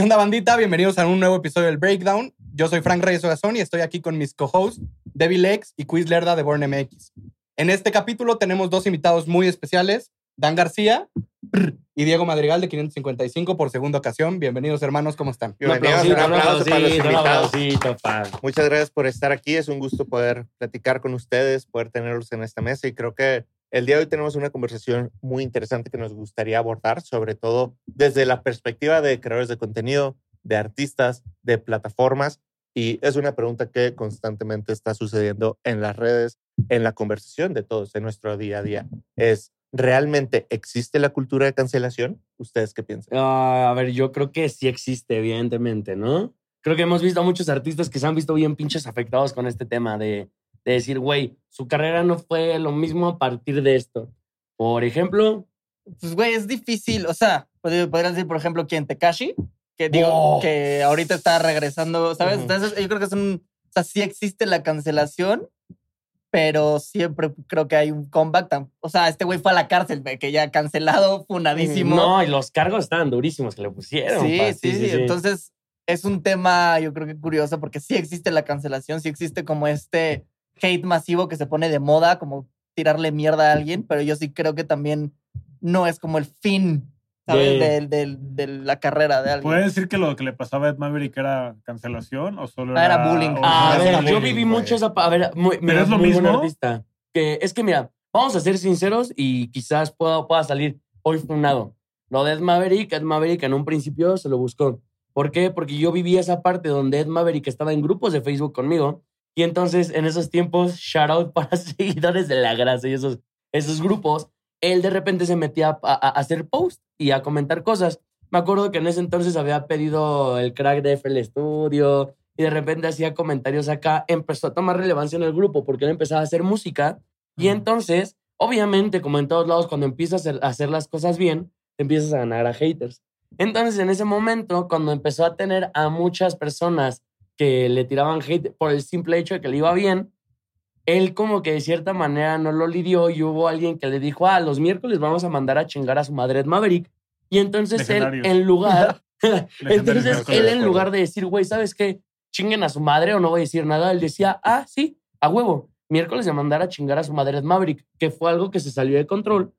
¿Qué onda, bandita? Bienvenidos a un nuevo episodio del Breakdown. Yo soy Frank Reyes Ogazón y estoy aquí con mis co-hosts, Debbie Lex y Quiz Lerda de Born MX. En este capítulo tenemos dos invitados muy especiales, Dan García y Diego Madrigal de 555 por segunda ocasión. Bienvenidos, hermanos, ¿cómo están? Bienvenidos, un aplauso para los invitados. Muchas gracias por estar aquí. Es un gusto poder platicar con ustedes, poder tenerlos en esta mesa. Y creo que el día de hoy tenemos una conversación muy interesante que nos gustaría abordar, sobre todo desde la perspectiva de creadores de contenido, de artistas, de plataformas. Y es una pregunta que constantemente está sucediendo en las redes, en la conversación de todos, en nuestro día a día. Es, ¿realmente existe la cultura de cancelación? ¿Ustedes qué piensan? Ah, a ver, yo creo que sí existe, evidentemente, ¿no? Creo que hemos visto a muchos artistas que se han visto bien pinches afectados con este tema de, de decir, güey, su carrera no fue lo mismo a partir de esto. Por ejemplo, Pues, güey, es difícil. O sea, pod- podrían decir, por ejemplo, quién, Tekashi, que digo, Oh. que ahorita está regresando, ¿sabes? Ujú. Entonces, yo creo que es un. O sea, sí existe la cancelación, pero siempre creo que hay un comeback. O sea, este güey fue a la cárcel, que ya cancelado, funadísimo. no, y los cargos estaban durísimos que le pusieron. Sí, sí, sí, Entonces, es un tema, yo creo que curioso, porque sí existe la cancelación, sí existe como este hate masivo que se pone de moda, como tirarle mierda a alguien, pero yo sí creo que también no es como el fin, ¿sabes? De- De, de- de la carrera de alguien. ¿Puedes decir que lo que le pasaba a Ed Maverick era cancelación o solo Ah, era, era bullying. o A ver, yo viví mucho esa... A ver, muy, mira, es lo muy mismo? artista. Que es que, mira, vamos a ser sinceros y quizás pueda, pueda salir hoy funado. Lo de Ed Maverick, Ed Maverick en un principio se lo buscó. ¿Por qué? Porque yo viví esa parte donde Ed Maverick estaba en grupos de Facebook conmigo. Y entonces, en esos tiempos, shout out para seguidores de la grasa y esos, esos grupos, él de repente se metía a, a- a hacer post y a comentar cosas. Me acuerdo que en ese entonces había pedido el crack de FL Studio y de repente hacía comentarios acá. Empezó a tomar relevancia en el grupo porque él empezaba a hacer música. Y entonces, obviamente, como en todos lados, cuando empiezas a hacer, las cosas bien, empiezas a ganar a haters. Entonces, en ese momento, cuando empezó a tener a muchas personas que le tiraban hate por el simple hecho de que le iba bien, él como que de cierta manera no lo lidió y hubo alguien que le dijo, ah, los miércoles vamos a mandar a chingar a su madre Maverick. Y entonces él, en lugar, entonces él en lugar de decir, güey, ¿sabes qué? Chinguen a su madre o no voy a decir nada, él decía, ah, sí, a huevo. Miércoles de mandar a chingar a su madre Maverick, que fue algo que se salió de control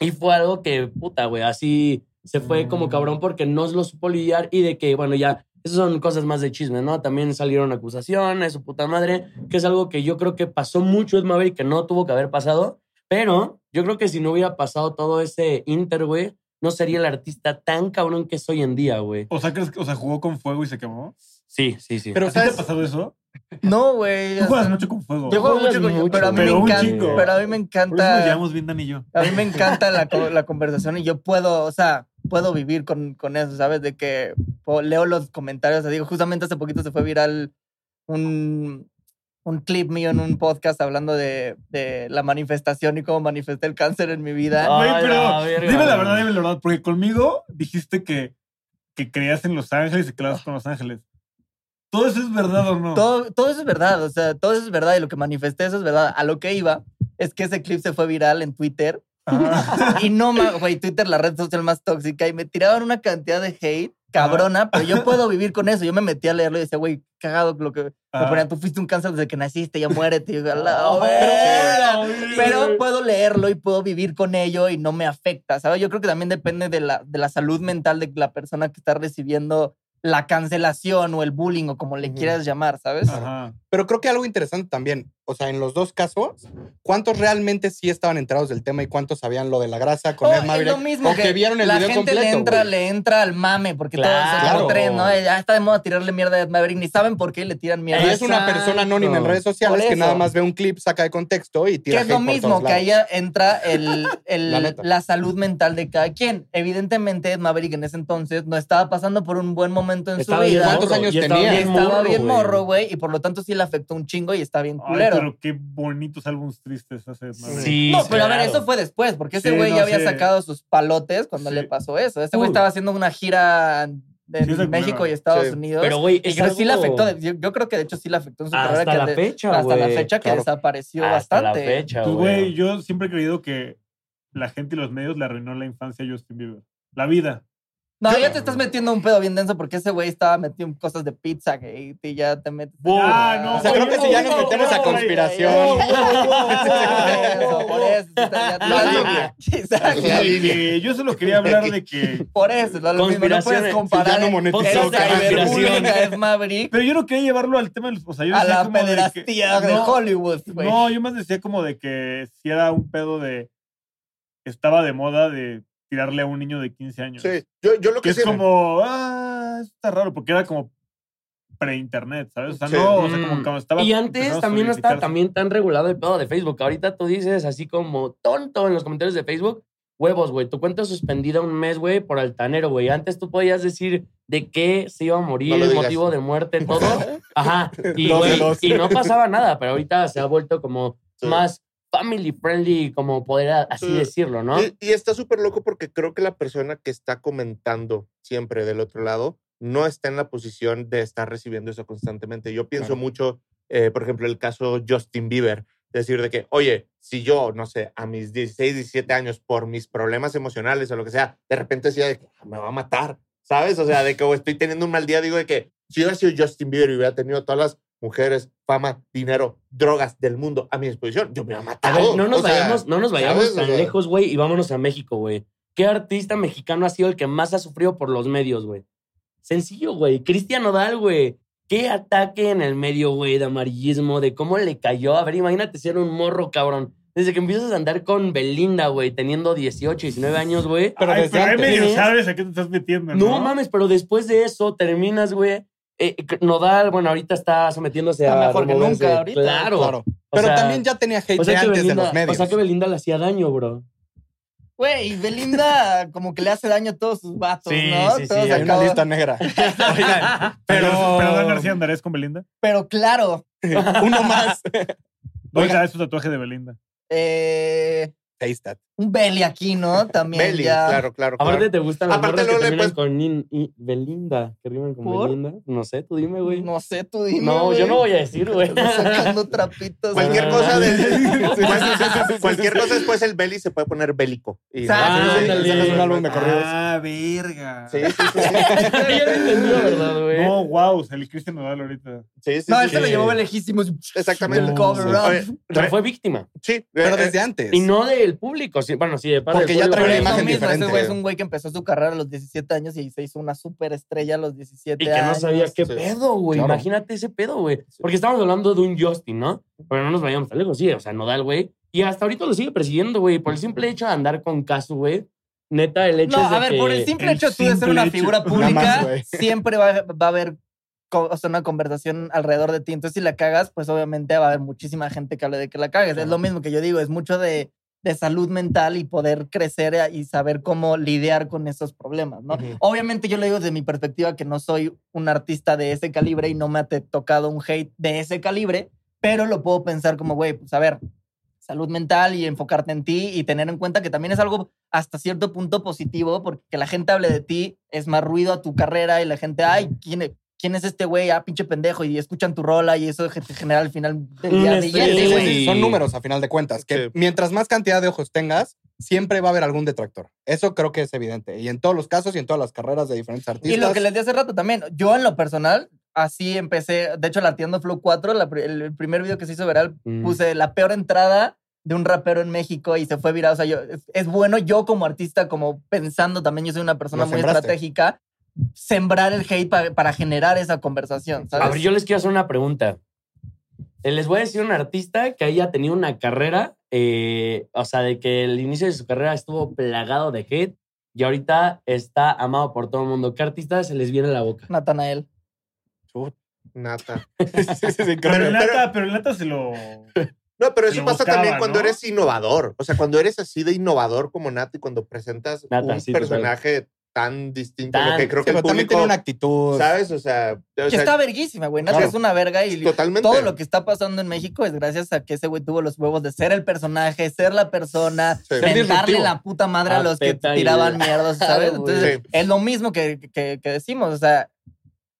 y fue algo que, puta, güey, así se fue como cabrón porque no lo supo lidiar y de que, bueno, ya, esas son cosas más de chisme, ¿no? También salieron acusaciones, su puta madre, que es algo que yo creo que pasó mucho Ed Maverick, que no tuvo que haber pasado, pero yo creo que si no hubiera pasado todo ese inter, güey, no sería el artista tan cabrón que es hoy en día, güey. O sea, ¿crees que- o sea, jugó con fuego y se quemó. Sí, sí, sí. Pero, ¿A ti te ha ¿sabes? pasado eso? No, güey. Tú juegas sea, mucho con fuego. Yo juego mucho, con- mucho, pero a mí pero me encanta. chingo. Pero a mí me Por eso nos encanta. llevamos bien Dan y yo. A mí me encanta la, la conversación y yo puedo, o sea, puedo vivir con, con eso, ¿sabes? De que leo los comentarios. o sea, digo, justamente hace poquito se fue viral un, un clip mío en un podcast hablando de, de la manifestación y cómo manifesté el cáncer en mi vida. Ay, pero la verga, dime la verdad, dime la verdad. Porque conmigo dijiste que, que creías en Los Ángeles y que creías con Los Ángeles. ¿Todo eso es verdad o no? Todo, todo eso es verdad, o sea, todo eso es verdad y lo que manifesté eso es verdad. A lo que iba es que ese clip se fue viral en Twitter Ajá. y no, güey, Twitter la red social más tóxica y me tiraban una cantidad de hate cabrona, pero yo puedo vivir con eso. Yo me metí a leerlo y decía, güey, cagado lo que me Ajá. ponían, tú fuiste un cáncer desde que naciste, ya muérete. Y yo, "A la Oh, verga". güey. Pero puedo leerlo y puedo vivir con ello y no me afecta, ¿sabes? Yo creo que también depende de la, de la salud mental de la persona que está recibiendo la cancelación o el bullying o como le quieras llamar, ¿sabes? Ajá. Pero creo que algo interesante también, o sea, en los dos casos, ¿cuántos realmente sí estaban enterados del tema y cuántos sabían lo de la grasa con Oh, Ed es Maverick? lo mismo o que, vieron el la video gente completo. le entra, le entra al mame porque todo es Claro. como tren, ¿no? Ya está de moda tirarle mierda a Ed Maverick, ni saben por qué le tiran mierda. Y es una persona anónima en redes sociales que nada más ve un clip, saca de contexto y Que tira es lo hate mismo, que ahí entra el, el- La la, salud mental de cada quien. Evidentemente, Ed Maverick en ese entonces no estaba pasando por un buen momento en Estaba su vida. ¿Cuántos años y tenía? Estaba bien morro, güey, y por lo tanto sí le afectó un chingo y está bien Ay, culero. pero qué bonitos álbumes tristes hace. Sí, no, pero a ver, eso fue después, porque ese Sí, güey no, ya había sí. sacado sus palotes cuando Sí. le pasó eso. Ese güey estaba haciendo una gira de Sí, México y Estados Sí. Unidos. Pero, güey, y es que sí le algo- afectó. Yo, yo creo que de hecho sí le afectó en su carrera. Hasta que la de- fecha, Hasta la fecha que Claro. desapareció Hasta la bastante. fecha, Pues, güey. güey, yo siempre he creído que la gente y los medios le arruinó la infancia a Justin Bieber. La vida. No, ya te estás metiendo un pedo bien denso porque ese güey estaba metiendo cosas de pizza que y ya te metes. Ah, no, O sea, creo que si ya nos metemos a conspiración. Por eso, La línea. Yo solo quería hablar de que. Por eso, no, lo mismo, no puedes comparar. Ya no monetizó, es Maverick Pero yo no quería llevarlo al tema de los. O sea, yo a decía la como de que- pederastía de No, Hollywood, güey. No, yo más decía como de que si era un pedo de. Estaba de moda de tirarle a un niño de 15 años. Sí, yo, yo lo Que que es como. Ah, está raro, porque era como pre-internet, ¿sabes? O sea, Sí. no, o sea, como Mm. cuando estaba. Y antes también no estaba también tan regulado el pedo de Facebook. Ahorita tú dices así como tonto en los comentarios de Facebook. Huevos, güey. Tu cuenta suspendida un mes, güey, por altanero, güey. Antes tú podías decir de qué se iba a morir, No el motivo de muerte, todo. Ajá. Y, y no pasaba nada, pero ahorita se ha vuelto como Sí. más family friendly, como poder así Sí. decirlo, ¿no? Y, y está súper loco porque creo que la persona que está comentando siempre del otro lado no está en la posición de estar recibiendo eso constantemente. Yo pienso Claro. mucho, eh, por ejemplo, el caso Justin Bieber, decir de que, oye, si yo, no sé, a mis 16, 17 años, por mis problemas emocionales o lo que sea, de repente decía de que "Ah, me va a matar, ¿sabes? O sea, de que o estoy teniendo un mal día, digo de que si yo hubiera sido Justin Bieber y hubiera tenido todas las mujeres, fama, dinero, drogas del mundo a mi disposición, yo me A matado. ver, no nos O sea, vayamos, no nos vayamos ¿sabes? O tan sea, lejos, güey, y vámonos a México, güey. ¿Qué artista mexicano ha sido el que más ha sufrido por los medios, güey? Sencillo, güey. Cristian Nodal, güey. Qué ataque en el medio, güey, de amarillismo, de cómo le cayó. A ver, imagínate ser un morro, cabrón. Desde que empiezas a andar con Belinda, güey, teniendo 18, 19 años, güey. Pero Ay, desde pero antes. medio ¿Tienes? sabes a qué te estás metiendo, ¿no? No mames, pero después de eso terminas, güey. Eh, Nodal, bueno, ahorita está sometiéndose Está a. mejor que nunca ahorita. Claro. Pero sea, también ya tenía hate O sea, antes Belinda, de los medios. o sea que Belinda le hacía daño, bro. Güey, y Belinda como que le hace daño a todos sus vatos, Sí, ¿no? sí, sí, hay una lista negra. Oigan, pero... Pero, Dan García andarías con Belinda. Pero claro, Uno más. ¿Dónde está su tatuaje de Belinda? eh, that. Un Belly aquí, ¿no? También Belly, ya. claro, claro. Aparte claro. te gustan las Aparte morras que luego le terminan puedes- con in- i- Belinda, que riman con ¿Por? Belinda. No sé, tú dime, güey. No sé, tú dime. No, güey. yo no voy a decir, güey. Sacando trapitos. Cualquier Ah. cosa de, sí, cualquier cosa después el belly se puede poner bélico. Y-. Ah, Sí, sacas un álbum de corridos. Ah, verga. Sí, sí, sí, sí. ya lo entendió, ¿verdad, güey? No, wow, salí Cristian Nodal ahorita. Sí, sí, No, él se lo llevó lejísimos. Exactamente. El cover up. Pero fue víctima. Sí, Pero eh, desde antes. Y no del público. Sí, bueno, sí, de parte Porque ya trae una imagen mismo, diferente. Ese güey es un güey que empezó su carrera a los 17 años y se hizo una súper estrella a los 17 Y que no años. sabía qué Sí. pedo, güey. Claro. Imagínate ese pedo, güey. Porque estamos hablando de un Justin, ¿no? Pero no nos vayamos tan lejos, sí. O sea, Nodal, güey. Y hasta ahorita lo sigue persiguiendo, güey. Por el simple hecho de andar con Casu, güey. Neta, el hecho No, es de a ver, que... por el simple el hecho tú de ser una hecho. figura pública, más, siempre va, va a haber o sea, una conversación alrededor de ti. Entonces, si la cagas, pues obviamente va a haber muchísima gente que hable de que la cagues. Es lo mismo que yo digo, es mucho de, de salud mental y poder crecer y saber cómo lidiar con esos problemas, ¿no? Obviamente yo lo digo desde mi perspectiva que no soy un artista de ese calibre y no me ha tocado un hate de ese calibre, pero lo puedo pensar como, güey, pues a ver, salud mental y enfocarte en ti y tener en cuenta que también es algo hasta cierto punto positivo porque que la gente hable de ti es más ruido a tu carrera y la gente, ay, ¿quién es? ¿Quién es este güey? Ah, pinche pendejo. Y escuchan tu rola y eso te genera al final del día billete, estrés, güey. güey. Son números a final de cuentas. Que Sí. mientras más cantidad de ojos tengas, siempre va a haber algún detractor. Eso creo que es evidente. Y en todos los casos y en todas las carreras de diferentes artistas. Y lo que les di hace rato también, yo en lo personal, así empecé, de hecho, Lateando Flow 4, la el, el primer video que se hizo viral, Mm. puse la peor entrada de un rapero en México y se fue viral. O sea, yo, es, es bueno yo como artista, como pensando también, yo soy una persona Lo muy sembraste. estratégica, sembrar el hate pa- para generar esa conversación, ¿sabes? A ver, yo les quiero hacer una pregunta. Eh, Les voy a decir un artista que haya tenido una carrera, eh, o sea, de que el inicio de su carrera estuvo plagado de hate y ahorita está amado por todo el mundo. ¿Qué artista se les viene a la boca? Natanael. Nata. Sí, sí, sí, creo Pero Nata, pero el Nata se lo. No, pero eso pasa buscaba, también cuando ¿no? eres innovador. O sea, cuando eres así de innovador como Nata y cuando presentas Nata, un personaje tan distinto lo Tan- que creo Sí, que el pero también tiene una actitud. ¿sabes? O sea, o Que sea, está verguísima, güey. Nata claro. es una verga y totalmente. todo lo que está pasando en México es gracias a que ese güey tuvo los huevos de ser el personaje, ser la persona, Sí. La puta madre a A los que tiraban mierdas, ¿sabes? Entonces, Sí. es lo mismo que, que- que decimos. O sea,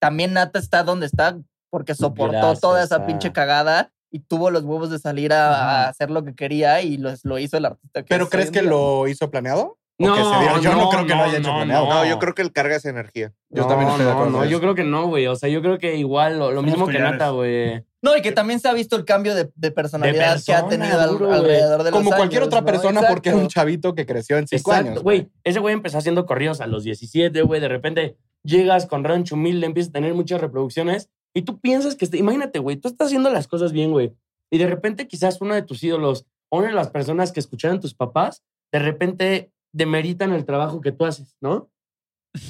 también Nata está donde está porque soportó Gracias toda esa pinche cagada y tuvo los huevos de salir a, a hacer lo que quería y los- lo hizo el artista. que ¿Pero es crees que día. lo hizo planeado? O que se dio. Yo no, no, creo que no, lo haya hecho no, planeado. No, yo creo que él carga esa energía. Yo No, también estoy de no, acuerdo No, con yo eso. creo que no, güey. O sea, yo creo que igual lo, lo mismo que. Nata, güey. No, y que también se ha visto el cambio de, de personalidad que ha tenido duro, alrededor de los Como cualquier años, otra ¿no? persona, porque era un chavito que creció en cinco Exacto, años. güey. Ese güey empezó haciendo corridos a los 17, güey. De repente llegas con Rancho Humilde, empiezas a tener muchas reproducciones y tú piensas que... este- Imagínate, güey, tú estás haciendo las cosas bien, güey. Y de repente quizás uno de tus ídolos o una de las personas que escucharon tus papás, de repente demeritan el trabajo que tú haces, ¿no?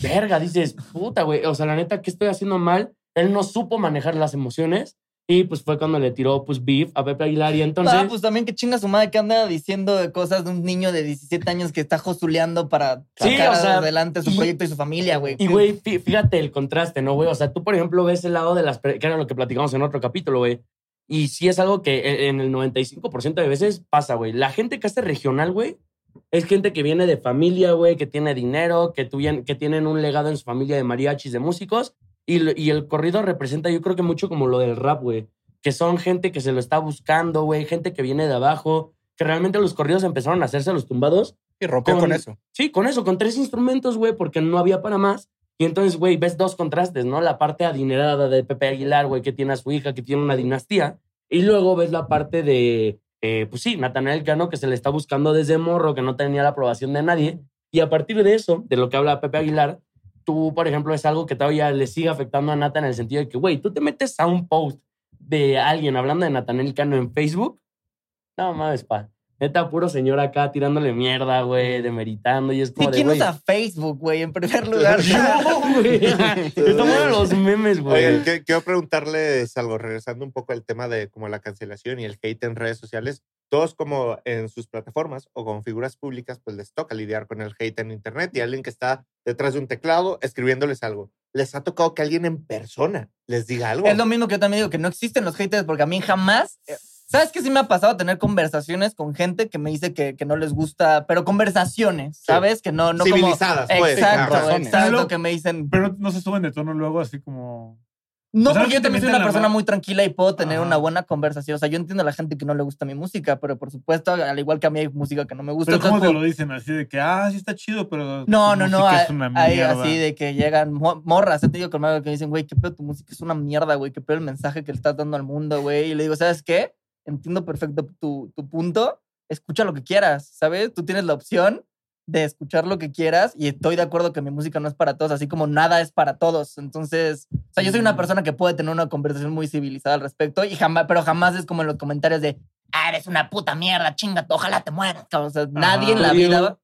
Verga, dices, puta, güey. O sea, la neta, ¿qué estoy haciendo mal? Él no supo manejar las emociones y pues fue cuando le tiró, pues, beef a Pepe Aguilar y entonces... Ah, pues también que chinga su madre que anda diciendo cosas de un niño de 17 años que está josuleando para Sí, sacar o sea, adelante su y- proyecto y su familia, güey. Y, güey, fí- fíjate el contraste, ¿no, güey? O sea, tú, por ejemplo, ves el lado de las... Que era lo que platicamos en otro capítulo, güey. Y sí es algo que e- en el 95% de veces pasa, güey. La gente que hace regional, güey, es gente que viene de familia, güey, que tiene dinero, que, tuvien- que tienen un legado en su familia de mariachis, de músicos. Y, y el corrido representa, yo creo que mucho como lo del rap, güey. Que son gente que se lo está buscando, güey. Gente que viene de abajo. Que realmente los corridos empezaron a hacerse los tumbados Y rompió con- con eso. Sí, con eso, con tres instrumentos, güey, porque no había para más. Y entonces, güey, ves dos contrastes, ¿no? La parte adinerada de Pepe Aguilar, güey, que tiene a su hija, que tiene una dinastía. Y luego ves la parte de, eh, pues sí, Natanael Cano, que se le está buscando desde morro, que no tenía la aprobación de nadie. Y a partir de eso, de lo que habla Pepe Aguilar, tú, por ejemplo, es algo que todavía le sigue afectando a Nata en el sentido de que, güey, tú te metes a un post de alguien hablando de Natanael Cano en Facebook. No mames, pa. Neta, puro señor acá tirándole mierda, güey, demeritando. Y es ¿Y como de, quién usa Facebook, güey? En primer lugar. yo, güey. Estamos en los memes, güey. Oye, que- quiero preguntarles algo, regresando un poco al tema de como la cancelación y el hate en redes sociales. Todos como en sus plataformas o con figuras públicas, pues les toca lidiar con el hate en internet y alguien que está detrás de un teclado escribiéndoles algo. ¿Les ha tocado que alguien en persona les diga algo? Es lo mismo que yo también digo, que no existen los haters, porque a mí jamás. ¿Sabes qué sí me ha pasado tener conversaciones con gente que me dice que, que no les gusta, pero conversaciones, ¿sabes? Que no, no como. Civilizadas, pues. Exacto, exacto, Pero- que me dicen. Pero no se suben de tono luego así como... No, sea, porque yo también soy una persona muy tranquila y puedo tener Ajá. una buena conversación. O sea, yo entiendo a la gente que no le gusta mi música, pero por supuesto, al igual que a mí hay música que no me gusta. Pero ¿cómo te lo dicen? Así de que, ah, sí está chido, pero No, tu no, no. Hay, es una hay mierda. así de que llegan mo- morras. He tenido conmigo que me dicen, güey, qué pedo tu música es una mierda, güey. Qué pedo el mensaje que le estás dando al mundo, güey. Y le digo, ¿sabes qué? Entiendo perfecto tu, tu punto. Escucha lo que quieras, ¿sabes? Tú tienes la opción de escuchar lo que quieras y estoy de acuerdo que mi música no es para todos, así como nada es para todos. Entonces, o sea, yo soy una Mm. persona que puede tener una conversación muy civilizada al respecto y jamás, pero jamás es como en los comentarios de, ah, eres una puta mierda, chinga, ojalá te mueras. cabrón". O sea, nadie en la vida...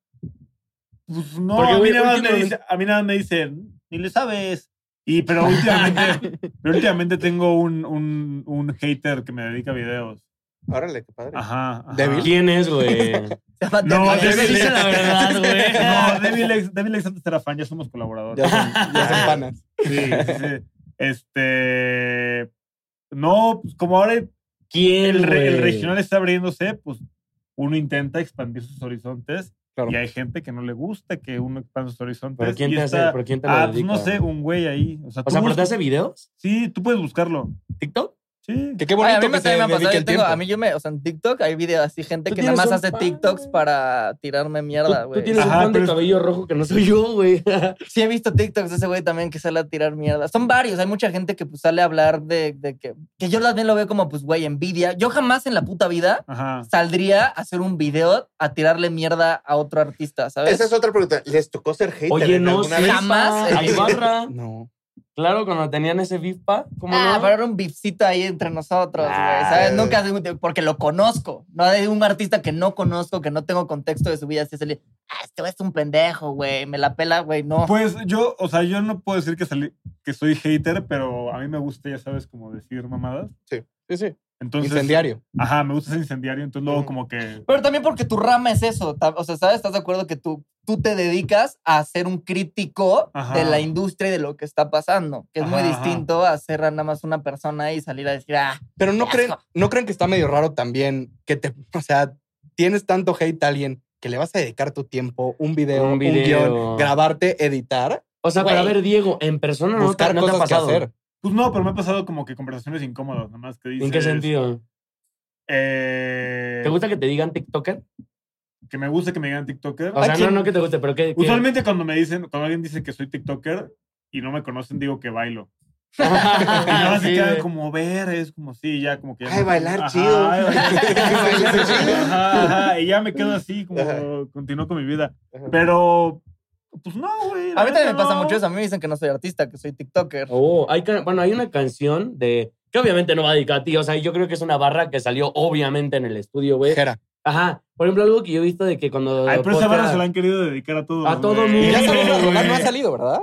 Pues no, Porque, a, mí nada más me dice- a mí nada más me dicen, ni le sabes. Y, pero últimamente, pero últimamente tengo un, un, un hater que me dedica a videos. Órale, qué padre. Ajá. ajá. Débil. ¿Quién es, güey? No, David. David Dice la verdad, güey. No, Devil X, Devil X antes era fan, ya somos colaboradores. Ya son, ya son panas. Sí, sí, sí. Este. No, pues como ahora ¿Quién, el, re- el güey? regional está abriéndose, pues uno intenta expandir sus horizontes Claro. y hay gente que no le gusta que uno expanda sus horizontes. ¿Pero quién te está- hace? ¿Pero quién te lo Ah, pues dedica? no sé, un güey ahí. O sea, O tú sea, ¿pero te busca- hace videos? Sí, tú puedes buscarlo. ¿TikTok? Sí. Que qué Ay, bonito a mí me, que se también me ha pasado. Yo tengo, a mí yo me, o sea, en TikTok hay videos así, gente Tú que nada más un hace TikToks güey. para tirarme Tú, mierda, tú güey. tienes un Ajá, fan de pero es- cabello rojo que no soy yo, güey. Sí he visto TikToks de ese güey también que sale a tirar mierda. Son varios, hay mucha gente que pues sale a hablar de, de que, que yo también lo veo como pues güey, envidia. Yo jamás en la puta vida Ajá. saldría a hacer un video a tirarle mierda a otro artista, ¿sabes? Esa es otra pregunta. ¿Les tocó ser hater Oye, en no, alguna sí, vez? Jamás. A Ibarra. No. Claro, cuando tenían ese VIPA. ¿Cómo Ah, no? pero era un bifcito ahí entre nosotros, güey, Ah. ¿sabes? Nunca, porque lo conozco. No de un artista que no conozco, que no tengo contexto de su vida. Así es el, ah, este güey es un pendejo, güey, me la pela, güey, no. Pues yo, o sea, yo no puedo decir que, salí, que soy hater, pero a mí me gusta, ya sabes, como decir mamadas. Sí, sí. Entonces, Incendiario. Ajá, me gusta ser incendiario, entonces luego como que... Pero también porque tu rama es eso. O sea, ¿sabes? ¿Estás de acuerdo que tú, tú te dedicas a ser un crítico Ajá. de la industria y de lo que está pasando? Que es muy Ajá, distinto a ser nada más una persona y salir a decir, ah, Pero no creen, no creen que está medio raro también que te, o sea, tienes tanto hate a alguien que le vas a dedicar tu tiempo, un video, Un un, video. guion, grabarte, editar, O sea, para ver, Diego, en persona no te, buscar no te ha pasado. hacer. Pues no, pero me ha pasado como que conversaciones incómodas, nada más que dices... ¿En qué sentido? Eh, ¿Te gusta que te digan TikToker? Que me gusta que me digan TikToker. O sea, ¿A quién? no, no que te guste, pero que. Usualmente cuando me dicen, cuando alguien dice que soy TikToker y no me conocen, digo que bailo. Y nada se Sí, quedan güey. como ver, es como sí, ya como que. ya Ay, me- bailar Ajá, chido. ay, bailar chido. Ajá, ajá, y ya me quedo así, como continúo con mi vida. Pero, pues no, güey. A mí también me pasa no. mucho eso. A mí me dicen que no soy artista, que soy TikToker. Oh, hay, bueno, hay una canción de. Que obviamente no va dedicada a ti. O sea, yo creo que es una barra que salió obviamente en el estudio, güey. Jera. Ajá. Por ejemplo, algo que yo he visto de que cuando. Ay, pero esa barra se la han querido dedicar a todo. A todo güey. mundo. Ya salió, güey. no, ha salido, ¿verdad?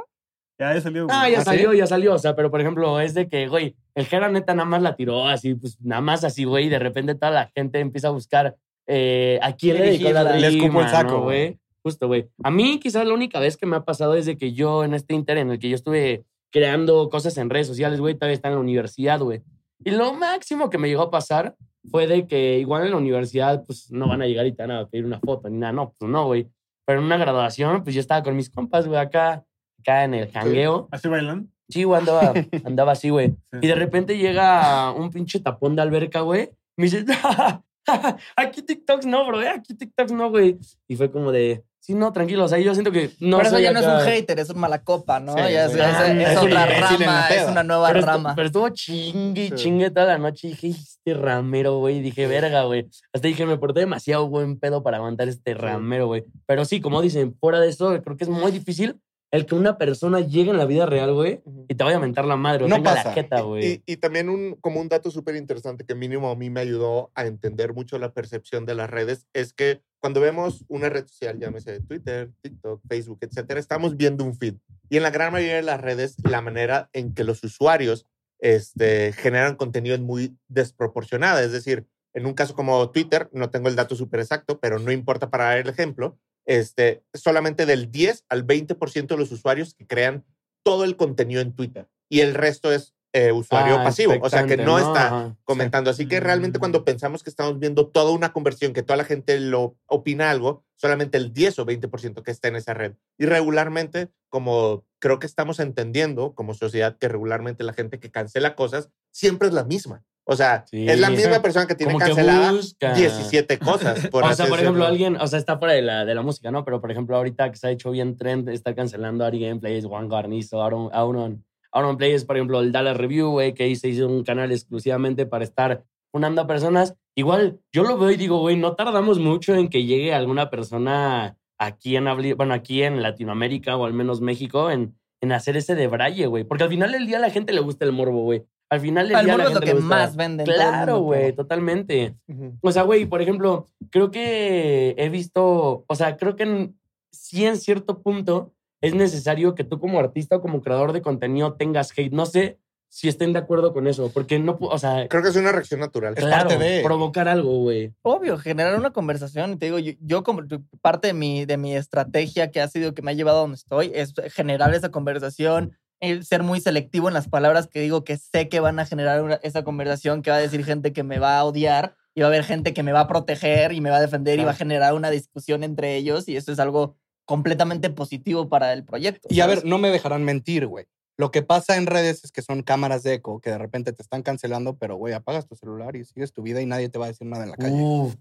Ya, ya salió. Ah, güey. ya ¿Ah, sí? salió, ya salió. O sea, pero por ejemplo, es de que, güey, el Jera neta nada más la tiró así, pues nada más así, güey, y de repente toda la gente empieza a buscar eh, a quién le dedicó la Dirigirla. Le escupo el rima, saco, ¿no, güey. Justo, güey. A mí, quizás la única vez que me ha pasado es de que yo en este inter en el que yo estuve creando cosas en redes sociales, güey, todavía está en la universidad, güey. Y lo máximo que me llegó a pasar fue de que igual en la universidad, pues no van a llegar y te van a pedir una foto ni nada, no, pues no, güey. Pero en una graduación, pues yo estaba con mis compas, güey, acá, acá en el jangueo. ¿Así bailan? Sí, güey, andaba, andaba así, güey. Sí. Y de repente llega un pinche tapón de alberca, güey. Me dice, aquí TikToks no, bro, eh, aquí TikToks no, güey. Y fue como de, sí, no, tranquilo. O sea, yo siento que no pero eso ya no es un hater, es un malacopa, ¿no? Sí, ya es, es- Ah, es otra rama, es una nueva pero, rama. pero estuvo chingue y chingue toda la noche. Y dije, este ramero, güey. Dije, verga, güey. Hasta dije, me porté demasiado buen pedo para aguantar este ramero, güey. Pero sí, como dicen, fuera de eso, creo que es muy difícil el que una persona llegue en la vida real, güey, y te vaya a mentar la madre o No tenga pasa. la jeta, güey. Y, y también un, como un dato súper interesante que mínimo a mí me ayudó a entender mucho la percepción de las redes es que cuando vemos una red social, llámese Twitter, TikTok, Facebook, etcétera, estamos viendo un feed. Y en la gran mayoría de las redes, la manera en que los usuarios este, generan contenido es muy desproporcionada. Es decir, en un caso como Twitter, no tengo el dato súper exacto, pero no importa para dar el ejemplo, este, solamente del 10 al 20% de los usuarios que crean todo el contenido en Twitter. Y el resto es eh, usuario Ah, pasivo, o sea que no está Ajá. comentando. Así que realmente Mm. cuando pensamos que estamos viendo toda una conversión, que toda la gente lo opina algo, solamente el 10 o 20% que está en esa red. Y regularmente, como creo que estamos entendiendo como sociedad que regularmente la gente que cancela cosas siempre es la misma. O sea, Sí. es la misma persona que tiene Como que cancelada busca. 17 cosas. Por o sea, por ejemplo, alguien, o sea, está fuera de la, de la música, ¿no? Pero, por ejemplo, ahorita que se ha hecho bien trend, está cancelando Ari Gameplays, Juan Garnizo, Aaron, Aaron, Aaron Plays, por ejemplo, el Dallas Review, güey, que se hizo un canal exclusivamente para estar funando a personas. Igual, yo lo veo y digo, güey, no tardamos mucho en que llegue alguna persona aquí en, bueno, aquí en Latinoamérica o al menos México en, en hacer ese de braille, güey. Porque al final del día a la gente le gusta el morbo, güey. Al final del El día a la morbo es lo que gusta. más vende. en todo el Claro, güey, totalmente. O sea, güey, por ejemplo, creo que he visto, o sea, creo que en- sí en cierto punto es necesario que tú como artista o como creador de contenido tengas hate. No sé si estén de acuerdo con eso, porque no, o sea, Creo que es una reacción natural. Es claro, parte de- provocar algo, güey. Obvio, generar una conversación. Y te digo, yo, yo como parte de mi, de mi estrategia que ha sido que me ha llevado a donde estoy es generar esa conversación, ser muy selectivo en las palabras que digo que sé que van a generar una- esa conversación, que va a decir gente que me va a odiar y va a haber gente que me va a proteger y me va a defender y va a generar una discusión entre ellos y eso es algo completamente positivo para el proyecto. Y a ver, no me dejarán mentir, güey. Lo que pasa en redes es que son cámaras de eco que de repente te están cancelando, pero, güey, apagas tu celular y sigues tu vida y nadie te va a decir nada en la calle. Uf,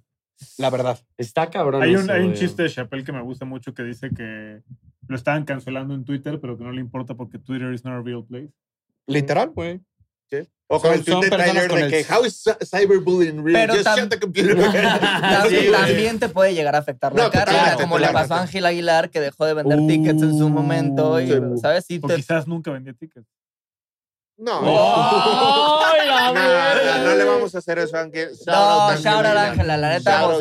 La verdad. está cabrón. Hay un, eso, hay un chiste de Chappelle que me gusta mucho que dice que lo estaban cancelando en Twitter, pero que no le importa porque Twitter is not a real place. Literal, güey. O con Son- el tweet de Tyler de el- que, how is cy- cyberbullying real? Pero Just tam- shut the computer. Tam- Sí, güey. también te puede llegar a afectar la No, carrera, totalmente, como le pasó a. Ángel Aguilar, que dejó de vender tickets en su momento. Y, Sí. ¿Sabes? Sí, O te- quizás nunca vendía tickets. No. ¡Ay, la No, no, no le vamos a hacer eso, Ángel. No, shout out Ángel Ángela, la neta, Ángela.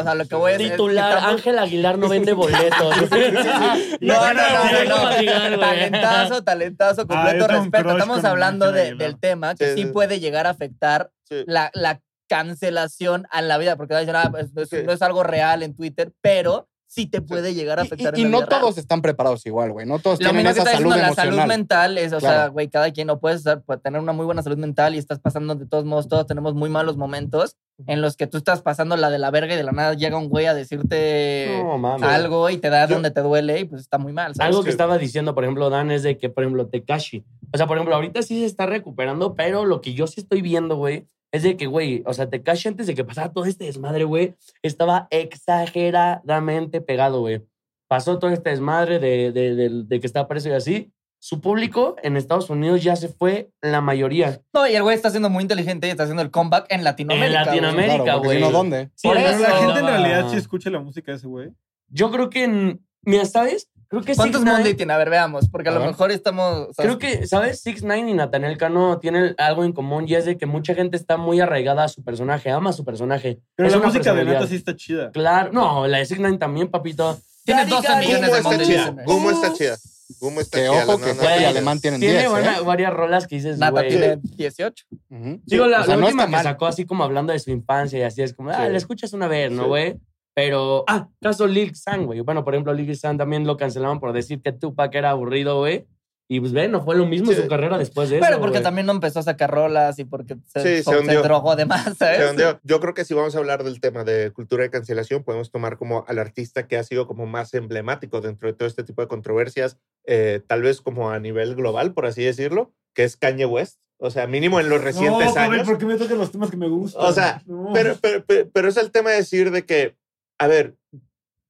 o sea, lo que voy a decir Titular, estamos- Ángel Aguilar no vende boletos. No, no, no, no, no. Güey. Talentazo, talentazo, Ah, completo respeto. Estamos hablando de- del tema que Sí, sí sí. puede llegar a afectar Sí. la, la cancelación a la vida, porque va a decir, ah, pues, no es- Sí. no es algo real en Twitter, pero sí te puede llegar a afectar Y, y en la no vida real. todos están preparados igual, güey. No todos Lo tienen mismo que esa está salud diciendo, la salud emocional. mental es, o sea, Claro. güey, cada quien no puede estar, puede tener una muy buena salud mental y estás pasando, de todos modos, todos tenemos muy malos momentos en los que tú estás pasando la de la verga y de la nada llega un güey a decirte No, algo y te da Yo- donde te duele y pues está muy mal, ¿sabes? Algo que que- estaba diciendo, por ejemplo, Dan, es de que, por ejemplo, Tekashi. O sea, por ejemplo, ahorita sí se está recuperando, pero lo que yo sí estoy viendo, güey, es de que, güey, o sea, Tekashi antes de que pasara todo este desmadre, güey, estaba exageradamente pegado, güey. Pasó todo este desmadre de, de, de- de que estaba preso y así. Su público en Estados Unidos ya se fue la mayoría. No, y el güey está siendo muy inteligente y está haciendo el comeback en Latinoamérica. En. Latinoamérica. Claro, güey. no, ¿dónde? Sí, Por eso, la gente en realidad sí escucha la música de ese güey. Yo creo que, en- mira, ¿sabes? Creo que ¿Cuántos 6ix9ine Monday tiene? A ver, veamos, porque a, A lo ver. mejor estamos. o sea, Creo que, ¿sabes? Six Nine y Nathaniel Cano tienen algo en común y es de que mucha gente está muy arraigada a su personaje, ama a su personaje. Pero Es la música de neta sí está chida. Claro, no, la de Six Nine también, papito. Tiene Gary, 12 Gary. millones Gumo de está Monday, güey. Gumo está chida. Gumo está Que chida. ojo, que no, Juan y no, Alemán tienen Tiene 10, buena- ¿eh? varias rolas que dices, Nata güey. tiene 18. Ujú. Digo, la, O sea, la no última está que sacó así como hablando de su infancia y así es como, ah, Sí. la escuchas una vez, ¿no, Sí. güey? Pero, ah, caso Lil San, güey. Bueno, por ejemplo, Lil San también lo cancelaron por decir que Tupac era aburrido, güey. Y pues ve, no fue lo mismo Sí. su carrera después de eso. Pero porque güey. también no empezó a sacar rolas y porque se, Sí, se se drogó de más, ¿sabes? Se hundió. Yo creo que si vamos a hablar del tema de cultura de cancelación, podemos tomar como al artista que ha sido como más emblemático dentro de todo este tipo de controversias, eh, tal vez como a nivel global, por así decirlo, que es Kanye West. O sea, mínimo en los recientes no, pero años. ¿por qué me tocan los temas que me gustan? O sea, No. Pero, pero, pero, pero es el tema de decir de que, a ver,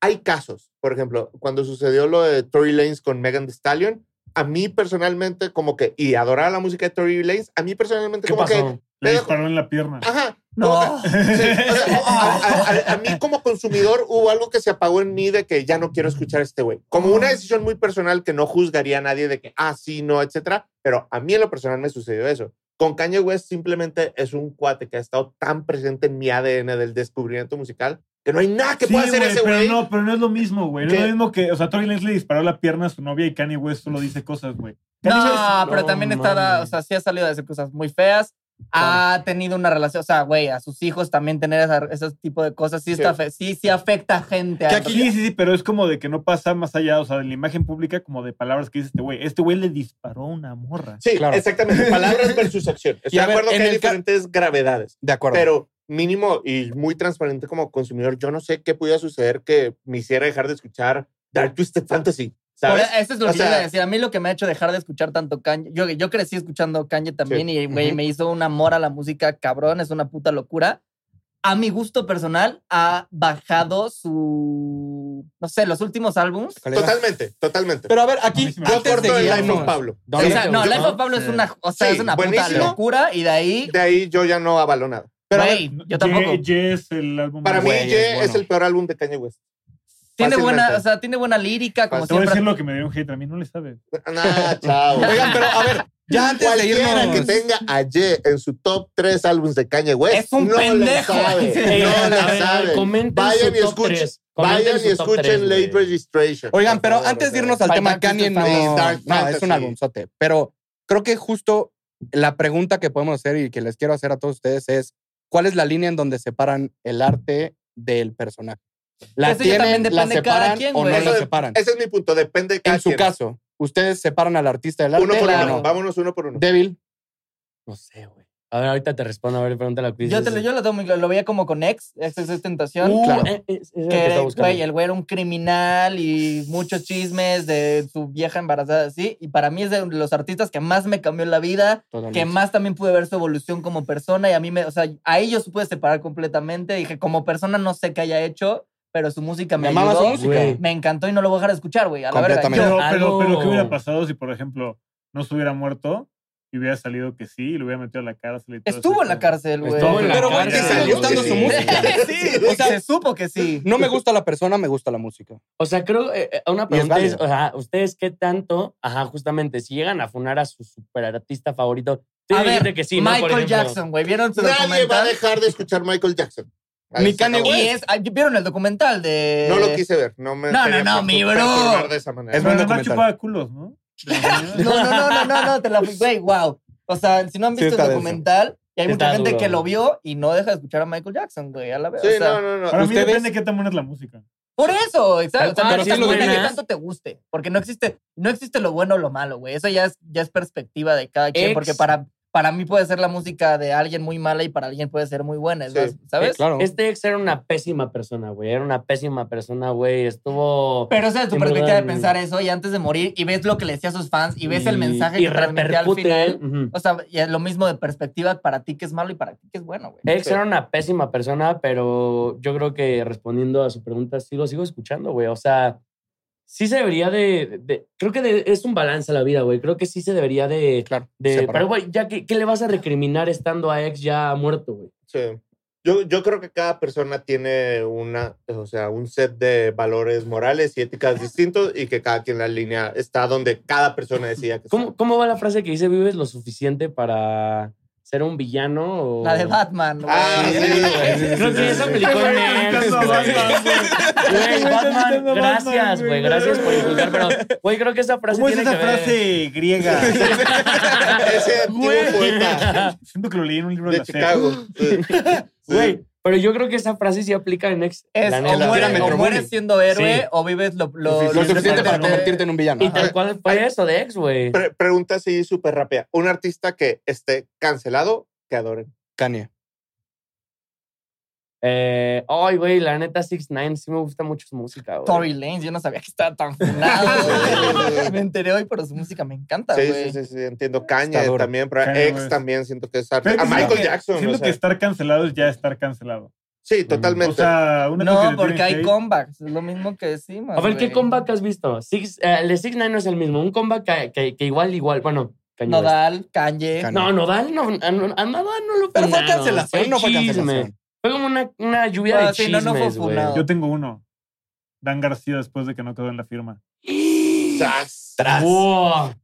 hay casos. Por ejemplo, cuando sucedió lo de Tory Lanez con Megan Thee Stallion, a mí personalmente como que, y adoraba la música de Tory Lanez, a mí personalmente ¿Qué como pasó? que, Le disparó en la pierna. ajá, No. como que- sí, o sea, a, a- a- a mí como consumidor hubo algo que se apagó en mí de que ya no quiero escuchar a este güey. Como una decisión muy personal que no juzgaría a nadie de que, ah, sí, no, etcétera, pero a mí en lo personal me sucedió eso. Con Kanye West simplemente es un cuate que ha estado tan presente en mi ADN del descubrimiento musical que no hay nada que Sí, pueda hacer güey, ese pero güey. no, pero no es lo mismo, güey. No es lo mismo que, o sea, Tory Lanez le disparó la pierna a su novia y Kanye West solo dice cosas, güey. No, pero No también está, o sea, sí ha salido a decir cosas muy feas. Ha tenido una relación, o sea, güey, a sus hijos también tener esa- ese tipo de cosas sí, Sí. está fe- sí, sí afecta a gente. Que a- aquí, sí, sí, sí, pero es como de que no pasa más allá, o sea, de la imagen pública, como de palabras que dice este güey. Este güey le disparó a una morra. Sí, Claro. exactamente. Palabras versus acción. Estoy Y de ver, acuerdo en que hay diferentes gravedades. De acuerdo. Pero mínimo y muy transparente como consumidor, yo no sé qué pudiera suceder que me hiciera dejar de escuchar Dark Twisted Fantasy. ¿Sabes? eso es lo O que yo sea- iba a decir. A mí lo que me ha hecho dejar de escuchar tanto Kanye. Yo, yo crecí escuchando Kanye también y, güey, Ujú. me hizo un amor a la música cabrón. Es una puta locura. A mi gusto personal, ha bajado su. No sé, los últimos álbums. Totalmente, totalmente. Pero a ver, aquí, sí yo corto el Life of Pablo. O ¿Dónde sea, no? Life of Pablo es una, o sea, Sí, es una puta locura y de ahí. De ahí yo ya no avalo nada. Pero a ver, güey, yo tampoco. Ye- Yes, el álbum. Para mí, Güey, Ye es es, bueno. el peor álbum de Kanye West. Tiene buena, o sea, tiene buena lírica, como Te voy a siempre. decir lo que me dio un hate. A mí no le sabe. Nah, chao. Oigan, pero a ver, ya antes de irnos... que tenga a Ye en su top 3 álbumes de Kanye West Es un no pendejo. le sabe. Sí. No le ver, sabe. comenten Vayan y escuchen, vayan y escuchen Late güey. Registration. Oigan, pero favor, antes de irnos al tema Kanye, no, no, es un albumzote. Pero creo que justo la pregunta que podemos hacer y que les quiero hacer a todos ustedes es, ¿cuál es la línea en donde separan el arte del personaje? ¿La Eso tienen, la depende de cada separan quien, o no la separan? Ese es mi punto, depende de cada En su quien. caso, ¿ustedes separan al artista del arte Uno por uno, no? vámonos uno por uno. Débil. No sé, güey. A ver, ahorita te respondo. A ver, pregúntale a Chris. Yo, te lo, yo lo, tengo muy claro, lo veía como con ex, ex es tentación. Uh, claro. eh, eh, que que güey, el güey era un criminal y muchos chismes de su vieja embarazada así. Y para mí es de los artistas que más me cambió la vida, Totalmente. que más también pude ver su evolución como persona. Y a mí me, o sea, ahí yo se pude separar completamente. Dije, como persona no sé qué haya hecho, pero su música me Me amaba su ayudó. música. Me encantó y no lo voy a dejar de escuchar, güey. A la. Yo- Pero, pero, pero, ¿qué hubiera pasado si, por ejemplo, no se hubiera muerto y hubiera salido que sí y lo hubiera metido a la cárcel? Y todo estuvo en la cárcel, güey. Estuvo en la Pero, cárcel, sigue güey. gustando su música. sí, O sea, se supo que sí. No me gusta la persona, me gusta la música. O sea, creo, eh, eh, una pregunta es, válido. o sea, ¿ustedes qué tanto, ajá, justamente, si llegan a funar a su superartista favorito, tú A ver, que sí, Michael. Jackson, güey. ¿Vieron su Nadie va a documental? dejar de escuchar Michael Jackson. Y es, ¿Vieron el documental de...? No lo quise ver. No me No, no, no, mi bro. de esa manera. Es Pero además documental. chupaba culos, ¿no? No, no, no, no, no, no, te la güey, wow. O sea, si no han Sí, visto está el documental, y hay Sí, mucha gente duro, que lo vio y no deja de escuchar a Michael Jackson, güey, a la vez. Sí, o sea, no, no, no. Para mí ¿Ustedes? depende de qué tan buena es la música. Por eso, exacto. O sea, pero sí, sí lo depende de qué buenas. tanto te guste. Porque no existe, no existe lo bueno o lo malo, güey. Eso ya es, ya es perspectiva de cada quien. Ex. Porque para, para mí puede ser la música de alguien muy mala y para alguien puede ser muy buena, Sí. ¿sabes? Claro. Este ex era una pésima persona, güey. Era una pésima persona, güey. Estuvo. Pero esa es tu perspectiva de pensar eso y antes de morir y ves lo que le decía a sus fans y ves el mensaje y que transmitía al final. Ujú. O sea, y es lo mismo de perspectiva para ti que es malo y para ti que es bueno, güey. Ex Sí. era una pésima persona, pero yo creo que respondiendo a su pregunta, sigo, sigo escuchando, güey. O sea, sí se debería de. de- creo que de- es un balance a la vida, güey. Creo que sí se debería de. Claro. de pero, güey, ya que, ¿qué le vas a recriminar estando a ex ya muerto, güey? Sí. Yo, yo creo que cada persona tiene una, o sea, un set de valores morales y éticas distintos y que cada quien la línea está donde cada persona decía que ¿Cómo, ¿Cómo va la frase que dice vives lo suficiente para ser un villano? O... La de Batman, güey. Ah, sí, güey. Creo que esa aplicó en güey. Batman, gracias, güey. Gracias por inculcar, pero, güey, creo que esa frase ¿Cómo es tiene esa que ver- frase griega? Ese antiguo poeta Siento que lo leí en un libro de, de la. Chicago. Sí. Sí. Güey, pero yo creo que esa frase sí aplica en ex. Es la o, neta. mueres, o siendo héroe Sí. o vives lo, lo, Lo suficiente para convertirte en un villano. Y tal cual fue eso de ex, güey. Pre- pregunta así súper rápida. Un artista que esté cancelado, que adoren. Kanye. Eh, Ay, güey, la neta, 6 9 sí me gusta mucho su música, güey. Tory Lanez, yo no sabía que estaba tan funado. Me enteré hoy, pero su música me encanta, Sí, güey. sí, sí, sí, entiendo. Duro. también, pero Kanye ex West. también siento que es arte. A es que Michael que- Jackson. Siento o sea, que estar cancelado es ya estar cancelado. sí, totalmente. O sea, una cosa No, que porque hay hate- comebacks, es lo mismo que decimos. A ver, ¿qué comeback has visto? Six, eh, el de 6 9 no es el mismo. Un comeback que, que- que igual, igual, bueno. Kanye. Nodal, Kanye. Kanye. No, Nodal no, a, a Nodal no lo Pero fue cancelación, no fue cancelación. Fue como una, una lluvia Ah, de sí, no, chismes, no fue güey. funado. Yo tengo uno. Dan García después de que no quedó en la firma. Sas. Tras. Wow.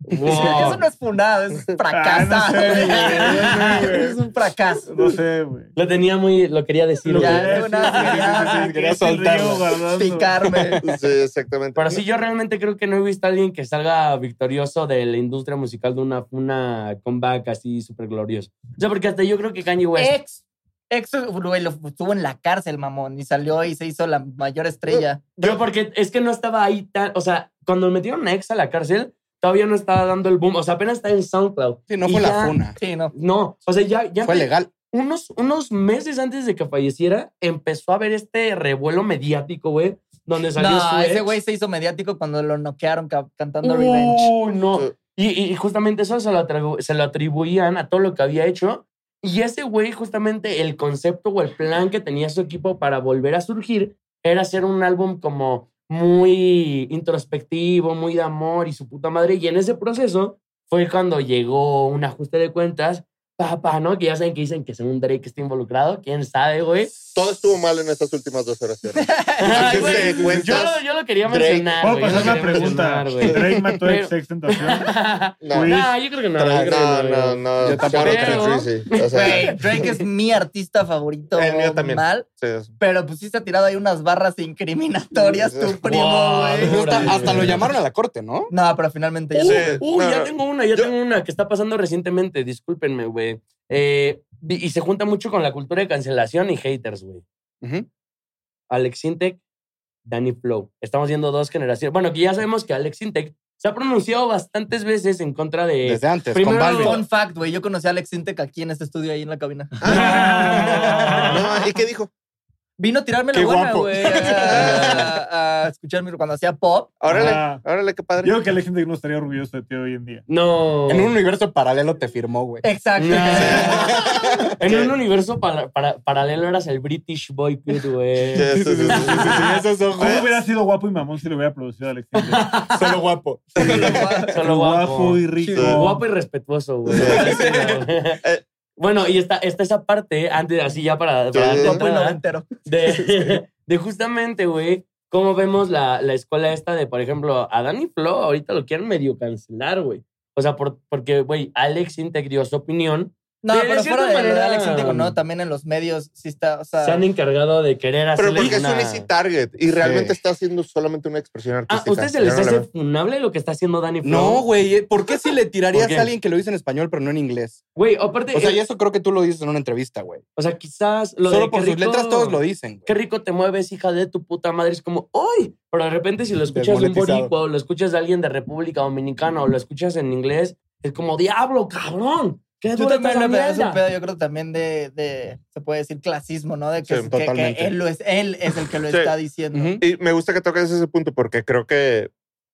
Wow. Eso no es funado, es fracasado. Ah, no sé, güey, no sé, güey. es un fracaso. No sé, güey. Lo tenía muy, lo quería decir, Lo. Ya, quería una- sí, quería soltarlo. Picarme. Sí, exactamente. Pero sí, yo realmente creo que no he visto a alguien que salga victorioso de la industria musical de una, una comeback así súper glorioso. O sea, porque hasta yo creo que Kanye West... Ex. Ex, güey, lo estuvo en la cárcel, mamón, y salió y se hizo la mayor estrella. Yo porque es que no estaba ahí tan... O sea, cuando metieron a Ex a la cárcel, todavía no estaba dando el boom. O sea, apenas está en SoundCloud. Sí, no Y fue ya- la funa. Sí, no. No, o sea, ya... ya Fue legal. Unos, unos meses antes de que falleciera, empezó a haber este revuelo mediático, güey, donde salió No, su ese güey se hizo mediático cuando lo noquearon ca- cantando Revenge. Uy, no. Y, y justamente eso se lo, se lo atribuían a todo lo que había hecho. Y ese güey, justamente el concepto o el plan que tenía su equipo para volver a surgir era hacer un álbum como muy introspectivo, muy de amor y su puta madre. Y en ese proceso fue cuando llegó un ajuste de cuentas. Papá, ¿no? Que ya saben que dicen que según Drake está involucrado. ¿Quién sabe, güey? Todo estuvo mal en estas últimas dos oraciones. Ay, güey, cuentas. yo, lo, yo lo quería mencionar, ¿Puedo pasar una quería pregunta? ¿Drake mató a ex tentación? No, yo creo que no. yo creo que no, no, no. Yo tampoco creo. O sea, Drake es mi artista favorito. El mío también. Mal, sí, pero pues sí se ha tirado ahí unas barras incriminatorias, tu primo, Wow. güey. Hasta, hasta lo llamaron a la corte, ¿no? No, pero finalmente ya Uh, Sí. uy, no, ya tengo una, ya Yo- tengo una que está pasando recientemente. Discúlpenme, güey. Eh, vi- y se junta mucho con la cultura de cancelación y haters, güey. Alex Intec, Danny Flow. Estamos viendo dos generaciones. Bueno, que ya sabemos que Alex Intec se ha pronunciado bastantes veces en contra de. Desde antes, primero- con Balvin. Fun fact, güey. Yo conocí a Alex Intec aquí en este estudio, ahí en la cabina. No, ¿y qué dijo? Vino a tirarme la Qué buena, guapo. güey. A, a escucharme cuando hacía pop. Órale, Ah. órale, qué padre. Yo creo que la gente no estaría orgulloso de ti hoy en día. No. En un universo paralelo te firmó, güey. Exacto. En un universo para- para- paralelo eras el British Boyhood, güey. Sí, sí, sí, sí, sí, sí. esos ojos. ¿Cómo hubiera sido guapo y mamón si lo hubiera producido Alex Intec? Solo guapo. Solo guapo. y rico. Sí. Guapo y respetuoso, güey. Eh. Bueno, y está, está esa parte, antes, así ya para, para Sí. darte de, de justamente, güey, cómo vemos la, la escuela esta de, por ejemplo, a Danny Flo, ahorita lo quieren medio cancelar, güey. O sea, por, porque, güey, Alex Intec dio su opinión. No, De- pero cierta fuera de, manera- Alex Intec, no, también en los medios sí está, o sea... Se han encargado de querer Pero hacerle porque es un una... easy target y realmente Sí. está haciendo solamente una expresión Ah, artística. ¿a ustedes se les no hace funable lo que está haciendo Danny Flo? No, güey. ¿Por qué si le tirarías a alguien que lo dice en español pero no en inglés? Güey, aparte, O sea, eh, y eso creo que tú lo dices en una entrevista, güey. o sea, quizás lo de Solo por sus rico- letras todos lo dicen, Qué rico te mueves, hija de tu puta madre. Es como, ¡ay! Pero de repente si lo escuchas de un boricua o lo escuchas de alguien de República Dominicana o lo escuchas en inglés, es como, ¡diablo, cabrón! ¿Qué Yo también lo veo, es un pedo, yo creo también de, de, se puede decir clasismo, ¿no? De que, Sí, que- que, él, lo es, él es el que lo Sí. está diciendo. Ujú. Y me gusta que toques ese punto porque creo que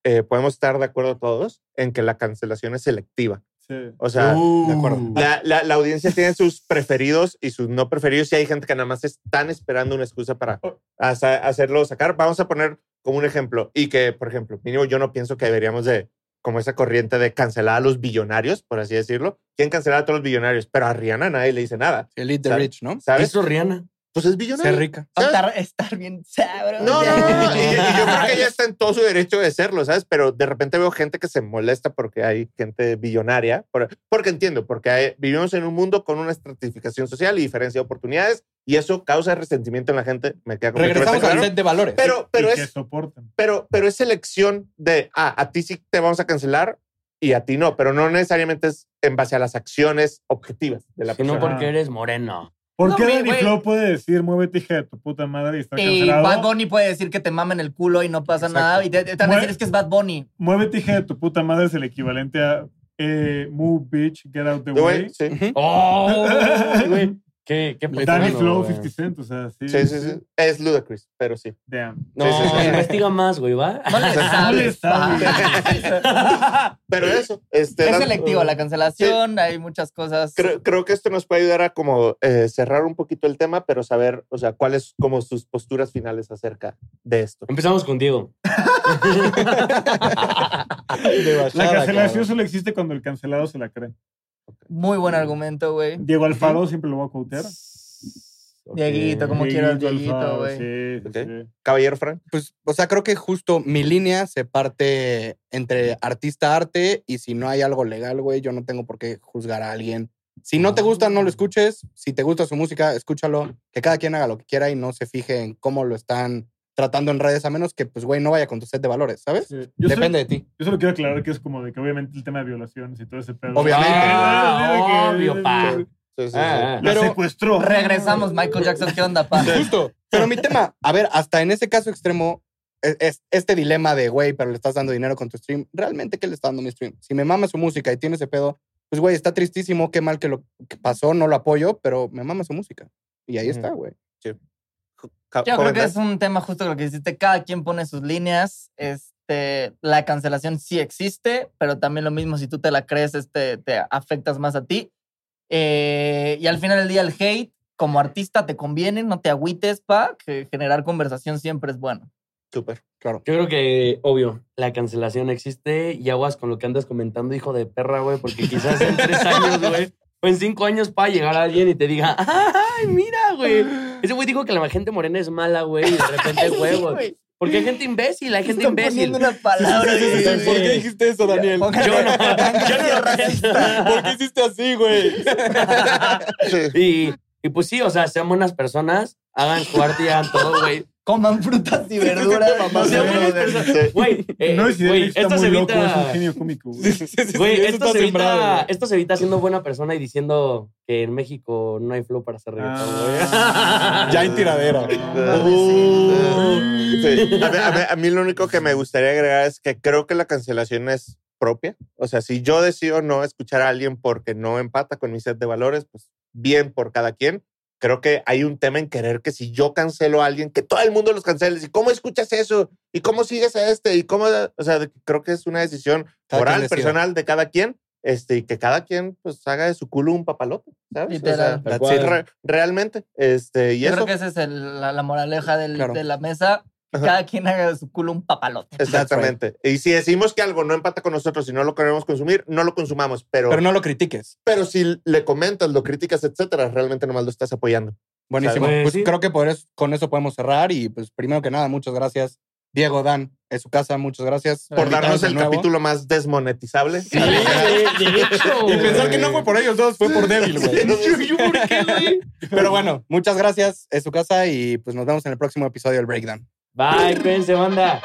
eh, podemos estar de acuerdo todos en que la cancelación es selectiva. Sí. O sea, Uh. de acuerdo. la, la- la audiencia tiene sus preferidos y sus no preferidos y hay gente que nada más están esperando una excusa para hacer- hacerlo sacar. Vamos a poner como un ejemplo y que, por ejemplo, mínimo yo no pienso que deberíamos de, como esa corriente de cancelar a los billonarios, por así decirlo. ¿Quién cancelar a todos los billonarios? Pero a Rihanna nadie le dice nada. Elite the. Rich, ¿no? ¿Sabes? Eso, Rihanna. Pues es Ser billonario. rica. ¿sabes? Estar, estar bien sabroso. No, no, no. Y, y yo creo que ella está en todo su derecho de serlo, ¿sabes? Pero de repente veo gente que se molesta porque hay gente billonaria. por- porque entiendo, porque hay- vivimos en un mundo con una estratificación social y diferencia de oportunidades y eso causa resentimiento en la gente. Me queda Regresamos al claro. set de valores. Pero, pero, y que es, soporten. pero, pero es elección de, ah, a ti sí te vamos a cancelar y a ti no, pero no necesariamente es en base a las acciones objetivas de la persona. porque eres moreno. ¿Por No, qué Danny. Flow puede decir muévete hija de tu puta madre y está Y cancelado? Bad Bunny puede decir que te mamen el culo y no pasa Exacto. nada. Y te, te van a decir es que es Bad Bunny. Muévete hija de tu puta madre es el equivalente a eh, move bitch, get out the way. sí. ¡Oh! güey. ¿Qué, qué Danny Flow güey. 50 Cent, o sea, sí. Sí, sí, sí. Es ludicrous, pero sí. Damn. No, Sí, sí, sí. investiga más, güey, ¿va? No le sabes. Pero eso. Este, es la- selectivo la cancelación. Hay muchas cosas. Creo, creo que esto nos puede ayudar a como eh, cerrar un poquito el tema, pero saber, o sea, cuáles como sus posturas finales acerca de esto. Empezamos con Diego. La cancelación cabrón. solo existe cuando el cancelado se la cree. Muy buen argumento, güey. Diego Alfaro siempre lo voy a quotear. Dieguito, como quieras, Dieguito, güey. Sí. Caballero Frank. Pues, o sea, creo que justo mi línea se parte entre artista-arte y si no hay algo legal, güey, yo no tengo por qué juzgar a alguien. Si no te gusta, no lo escuches. Si te gusta su música, escúchalo. Que cada quien haga lo que quiera y no se fije en cómo lo están tratando en redes, a menos que, pues, güey, no vaya con tu set de valores, ¿sabes? Sí. Depende solo, de ti. yo solo quiero aclarar que es como de que obviamente el tema de violaciones y todo ese pedo. Obviamente. Ah, obvio, pa. Sí, sí, sí. Ah, La Pero- secuestró. Regresamos, Michael Jackson. ¿Qué onda, pa? Justo. Pero mi tema, a ver, hasta en ese caso extremo, es, es este dilema de, güey, pero le estás dando dinero con tu stream. ¿Realmente qué le está dando mi stream? Si me mama su música y tiene ese pedo, pues, güey, está tristísimo, qué mal que lo que pasó, no lo apoyo, pero me mama su música. Y ahí Ujú. está, güey. Ca- Yo creo que es un tema justo lo que hiciste. Cada quien pone sus líneas. Este, la cancelación sí existe, pero también lo mismo si tú te la crees, este, te afectas más a ti. Eh, y al final del día el hate, como artista, te conviene, no te agüites, pa, que generar conversación siempre es bueno. Súper. Claro. Yo creo que, obvio, la cancelación existe y aguas con lo que andas comentando, hijo de perra, güey, porque quizás en tres años, güey, o en cinco años para llegar alguien y te diga, ¡ay, mira, güey! Ese güey dijo que la gente morena es mala, güey, y de repente, güey. Porque hay gente imbécil, hay gente Están imbécil. poniendo una palabra. ¿Por qué dijiste eso, Daniel? Yo no, yo no. ¿Por qué hiciste así, güey? Y, y pues sí, o sea, sean buenas personas, hagan su arte y hagan todo, güey. Coman frutas y verduras. mamá, Sean güey. buenas personas. Güey, eh, no es güey, está esto se muy loco, es un evita... genio cómico. güey. Sí, sí, sí, sí, Güey, esto, se sembrado, evita, güey. esto se evita siendo buena persona y diciendo que en México no hay flow para hacer reggaetón, Ah. güey. Ya en tiradera. Sí. A, mí, a mí- a mí lo único que me gustaría agregar es que creo que la cancelación es propia. O sea, si yo decido no escuchar a alguien porque no empata con mi set de valores, pues bien por cada quien. Creo que hay un tema en querer que si yo cancelo a alguien, que todo el mundo los cancele. ¿Y cómo escuchas eso? ¿Y cómo sigues a este? ¿Y cómo? O sea, creo que es una decisión Cada moral, personal de cada quien. Este, y que cada quien pues haga de su culo un papalote, ¿sabes? O sea, Literal. Sí, cual. re- realmente. Este, y Yo eso. creo que esa es el- la, la moraleja del- Claro. de la mesa. Cada quien haga de su culo un papalote. Exactamente. Y si decimos que algo no empata con nosotros y no lo queremos consumir, no lo consumamos. Pero, Pero pero, no lo critiques. si le comentas, lo criticas, etcétera, realmente nomás lo estás apoyando. Buenísimo. Pues, Pues sí. creo que por eso- con eso podemos cerrar. Y pues primero que nada, muchas gracias, Diego Dan, en su casa. Muchas gracias Por darnos el nuevo. capítulo más desmonetizable. Sí. Y pensar que no fue por ellos dos, fue por débil, güey. Yo, yo, ¿por qué, güey? Pero bueno, muchas gracias, es su casa y pues nos vemos en el próximo episodio del Breakdown. Bye, cuídense, banda.